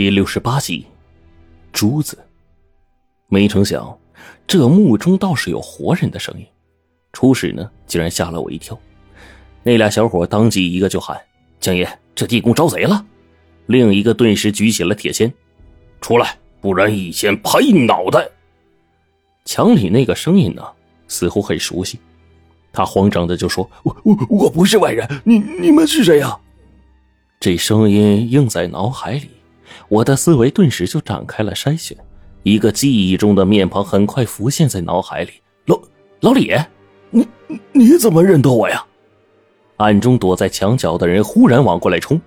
第六十八集，珠子。没成想，这墓中倒是有活人的声音。初始呢，竟然吓了我一跳。那俩小伙当即一个就喊：“江爷，这地宫招贼了！”另一个顿时举起了铁锨：“出来，不然一锨拍你脑袋！”墙里那个声音呢，似乎很熟悉。他慌张的就说：“我我我不是外人，你你们是谁呀？”这声音映在脑海里。我的思维顿时就展开了筛选，一个记忆中的面庞很快浮现在脑海里。老老李，你你怎么认得我呀？暗中躲在墙角的人忽然往过来冲，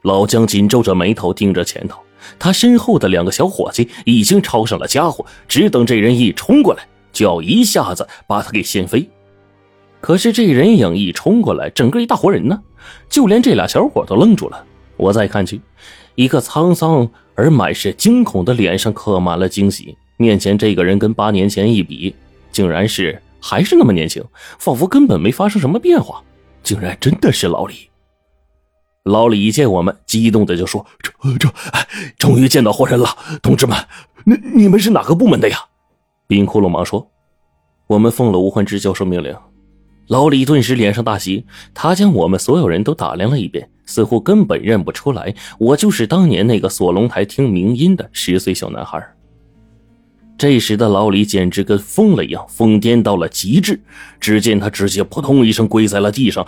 老姜紧皱着眉头盯着前头，他身后的两个小伙计已经抄上了家伙，只等这人一冲过来，就要一下子把他给掀飞。可是这人影一冲过来，整个一大活人呢，就连这俩小伙都愣住了。我再看去。一个沧桑而满是惊恐的脸上刻满了惊喜。面前这个人跟八年前一比，竟然是还是那么年轻，仿佛根本没发生什么变化。竟然真的是老李！老李一见我们，激动的就说：“这这，终于见到活人了，同志们，你你们是哪个部门的呀？”冰窟窿忙说：“我们奉了吴焕之教授命令。”老李顿时脸上大喜，他将我们所有人都打量了一遍。似乎根本认不出来，我就是当年那个锁龙台听鸣音的十岁小男孩。这时的老李简直跟疯了一样，疯癫到了极致。只见他直接扑通一声跪在了地上，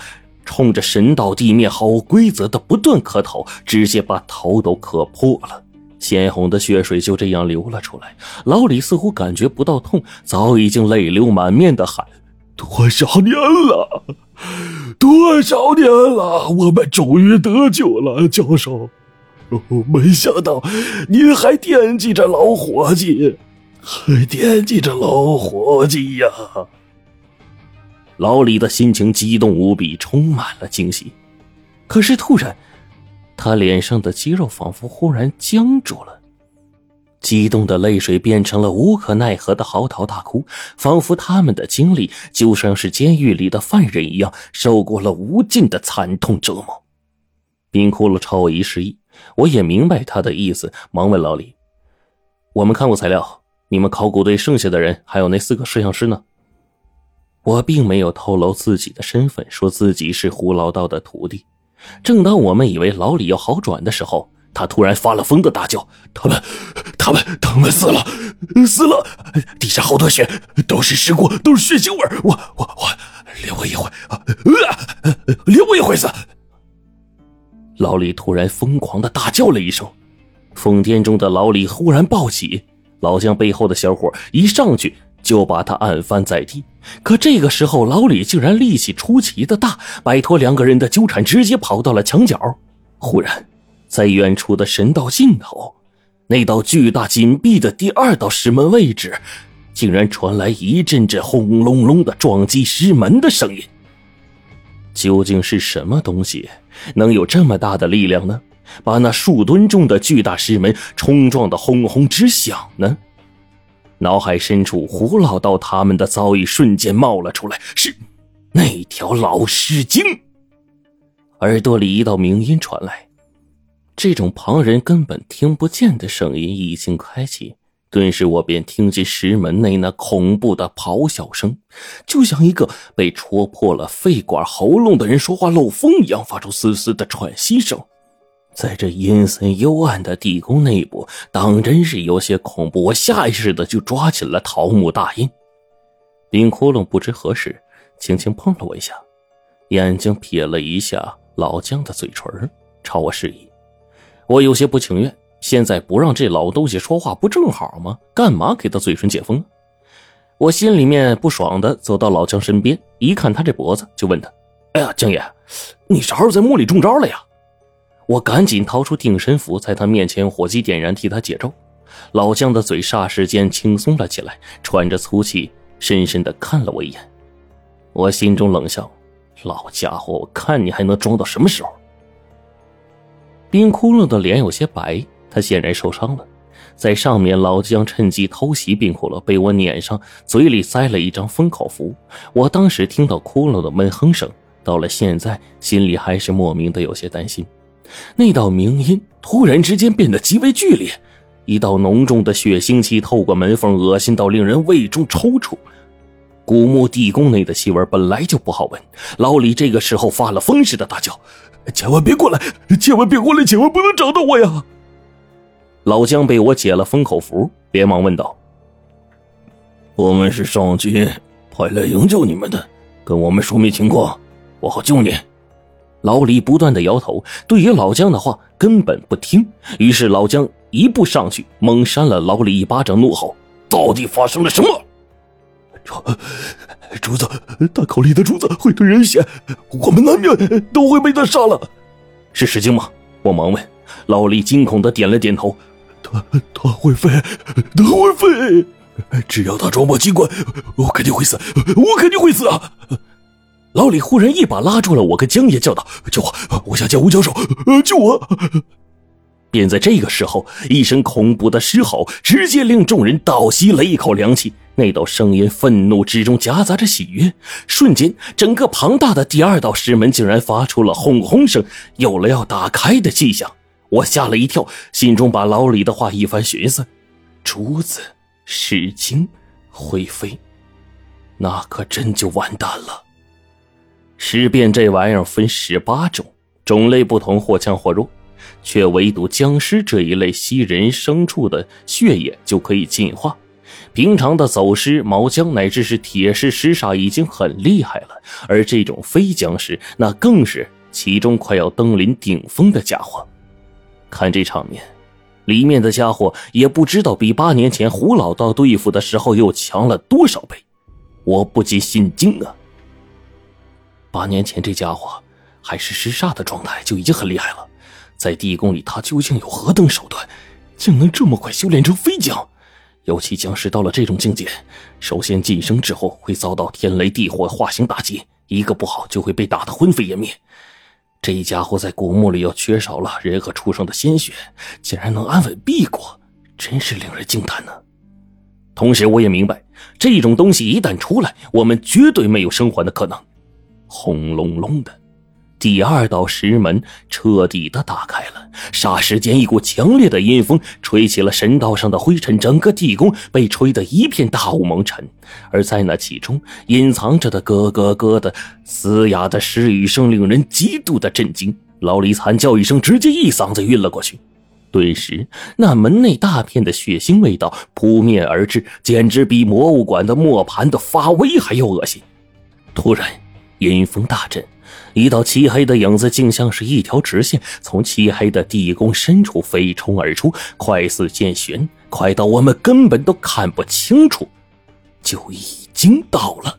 冲着神道地面毫无规则的不断磕头，直接把头都磕破了，鲜红的血水就这样流了出来。老李似乎感觉不到痛，早已经泪流满面的喊：“多少年了！”多少年了，我们终于得救了，教授。没想到您还惦记着老伙计，还惦记着老伙计呀！老李的心情激动无比，充满了惊喜。可是突然，他脸上的肌肉仿佛忽然僵住了。激动的泪水变成了无可奈何的嚎啕大哭，仿佛他们的经历就像是监狱里的犯人一样，受过了无尽的惨痛折磨。冰窟窿朝我一示意，我也明白他的意思，忙问老李：“我们看过材料，你们考古队剩下的人还有那四个摄像师呢？”我并没有透露自己的身份，说自己是胡老道的徒弟。正当我们以为老李要好转的时候，他突然发了疯的大叫：“他们，他们，他们死了，死了！地下好多血，都是尸骨，都是血腥味我，我，我，留我一回，啊，留我一回死！”老李突然疯狂的大叫了一声，疯癫中的老李忽然暴起，老姜背后的小伙一上去就把他按翻在地。可这个时候，老李竟然力气出奇的大，摆脱两个人的纠缠，直接跑到了墙角。忽然。在远处的神道尽头，那道巨大紧闭的第二道石门位置，竟然传来一阵阵轰隆隆的撞击石门的声音。究竟是什么东西能有这么大的力量呢？把那数吨重的巨大石门冲撞的轰轰直响呢？脑海深处，胡老道他们的遭遇瞬间冒了出来，是那条老尸精。耳朵里一道鸣音传来。这种旁人根本听不见的声音已经开启，顿时我便听见石门内那恐怖的咆哮声，就像一个被戳破了肺管喉咙的人说话漏风一样，发出嘶嘶的喘息声。在这阴森幽暗的地宫内部，当真是有些恐怖。我下意识的就抓起了桃木大印。冰窟窿不知何时轻轻碰了我一下，眼睛瞥了一下老姜的嘴唇，朝我示意。我有些不情愿，现在不让这老东西说话不正好吗？干嘛给他嘴唇解封？我心里面不爽的走到老姜身边，一看他这脖子，就问他：“哎呀，姜爷，你啥时候在墓里中招了呀？”我赶紧掏出定身符，在他面前火机点燃，替他解咒。老姜的嘴霎时间轻松了起来，喘着粗气，深深的看了我一眼。我心中冷笑：“老家伙，我看你还能装到什么时候？”冰窟窿的脸有些白，他显然受伤了。在上面，老姜趁机偷袭冰窟窿，被我撵上，嘴里塞了一张封口符。我当时听到窟窿的闷哼声，到了现在，心里还是莫名的有些担心。那道鸣音突然之间变得极为剧烈，一道浓重的血腥气透过门缝，恶心到令人胃中抽搐。古墓地宫内的气味本来就不好闻，老李这个时候发了疯似的大叫：“千万别过来！千万别过来！千万不能找到我呀！”老姜被我解了封口符，连忙问道：“我们是上级派来营救你们的，跟我们说明情况，我好救你。”老李不断的摇头，对于老姜的话根本不听。于是老姜一步上去，猛扇了老李一巴掌，怒吼：“到底发生了什么？”主子，大口里的竹子会吞人血，我们难免都会被他杀了。是石精吗？我忙问。老李惊恐的点了点头。他他会飞，他会飞。只要他装模机关，我肯定会死，我肯定会死啊！老李忽然一把拉住了我，跟江爷叫道：“救我！我想见吴教授，救我！”便在这个时候，一声恐怖的狮吼，直接令众人倒吸了一口凉气。那道声音愤怒之中夹杂着喜悦，瞬间，整个庞大的第二道石门竟然发出了轰轰声，有了要打开的迹象。我吓了一跳，心中把老李的话一番寻思：珠子、石精、灰飞，那可真就完蛋了。尸变这玩意儿分十八种，种类不同，或强或弱。却唯独僵尸这一类吸人牲畜的血液就可以进化，平常的走尸、毛僵乃至是铁尸、尸煞已经很厉害了，而这种非僵尸那更是其中快要登临顶峰的家伙。看这场面，里面的家伙也不知道比八年前胡老道对付的时候又强了多少倍，我不禁心惊啊！八年前这家伙还是尸煞的状态就已经很厉害了。在地宫里，他究竟有何等手段，竟能这么快修炼成飞将？尤其僵尸到了这种境界，首先晋升之后会遭到天雷地火化形打击，一个不好就会被打得魂飞烟灭。这一家伙在古墓里又缺少了人和畜生的鲜血，竟然能安稳避过，真是令人惊叹呢。同时，我也明白，这种东西一旦出来，我们绝对没有生还的可能。轰隆隆的。第二道石门彻底的打开了，霎时间，一股强烈的阴风吹起了神道上的灰尘，整个地宫被吹得一片大雾蒙尘。而在那其中隐藏着的咯咯咯的嘶哑的失语声，令人极度的震惊。老李惨叫一声，直接一嗓子晕了过去。顿时，那门内大片的血腥味道扑面而至，简直比魔物馆的磨盘的发威还要恶心。突然，阴风大振。一道漆黑的影子，竟像是一条直线，从漆黑的地宫深处飞冲而出，快似剑旋，快到我们根本都看不清楚，就已经到了。